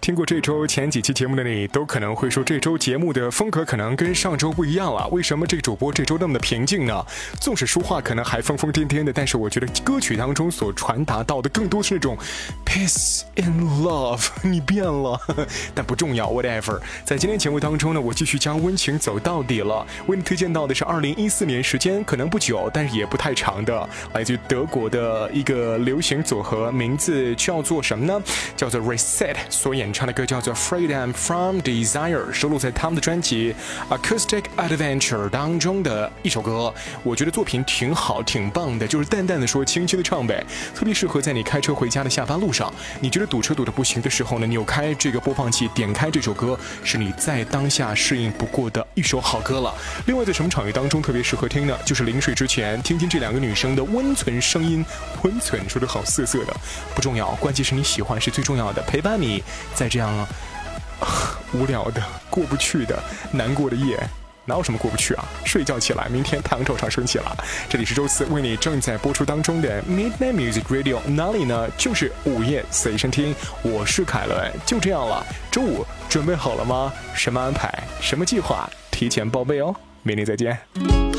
听过这周前几期节目的你，都可能会说这周节目的风格可能跟上周不一样了。为什么这主播这周那么的平静呢？纵使说话可能还疯疯癫癫的，但是我觉得歌曲当中所传达到的更多是那种 peace and love。你变了，但不重要，whatever。在今天节目当中呢，我继续将温情走到底了。为你推荐到的是二零一四年，时间可能不久，但是也不太长的，来自于德国的一个流行组合，名字叫做什么呢？叫做 Reset。所演唱的歌叫做《Freedom from Desire》，收录在他们的专辑《Acoustic Adventure》当中的一首歌。我觉得作品挺好，挺棒的，就是淡淡的说，轻轻的唱呗，特别适合在你开车回家的下班路上。你觉得堵车堵得不行的时候呢，扭开这个播放器，点开这首歌，是你在当下适应不过的一首好歌了。另外，在什么场域当中特别适合听呢？就是临睡之前，听听这两个女生的温存声音。温存说的好涩涩的，不重要，关键是你喜欢是最重要的，陪伴你。在这样 无聊的、过不去的、难过的夜，哪有什么过不去啊？睡觉起来，明天太阳照常升起了。这里是周四为你正在播出当中的 Midnight Music Radio，哪里呢？就是午夜随身听。我是凯伦，就这样了。周五准备好了吗？什么安排？什么计划？提前报备哦。明天再见。